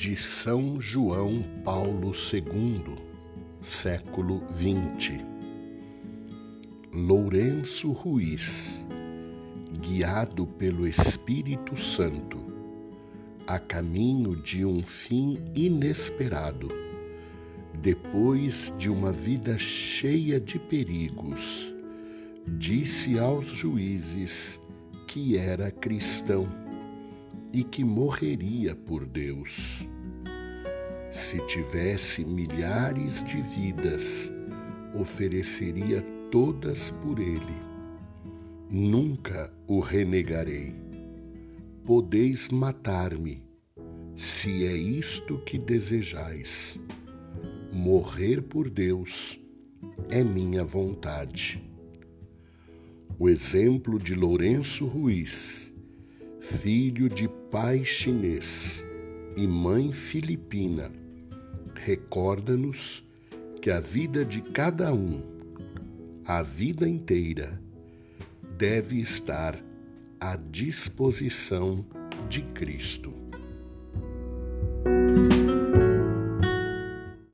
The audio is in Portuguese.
de São João Paulo II, século XX. Lourenço Ruiz, guiado pelo Espírito Santo, a caminho de um fim inesperado, depois de uma vida cheia de perigos, disse aos juízes que era cristão e que morreria por Deus. Se tivesse milhares de vidas, ofereceria todas por ele. Nunca o renegarei. Podeis matar-me, se é isto que desejais. Morrer por Deus é minha vontade. O exemplo de Lourenço Ruiz filho de pai chinês e mãe filipina, recorda-nos que a vida de cada um, a vida inteira, deve estar à disposição de Cristo.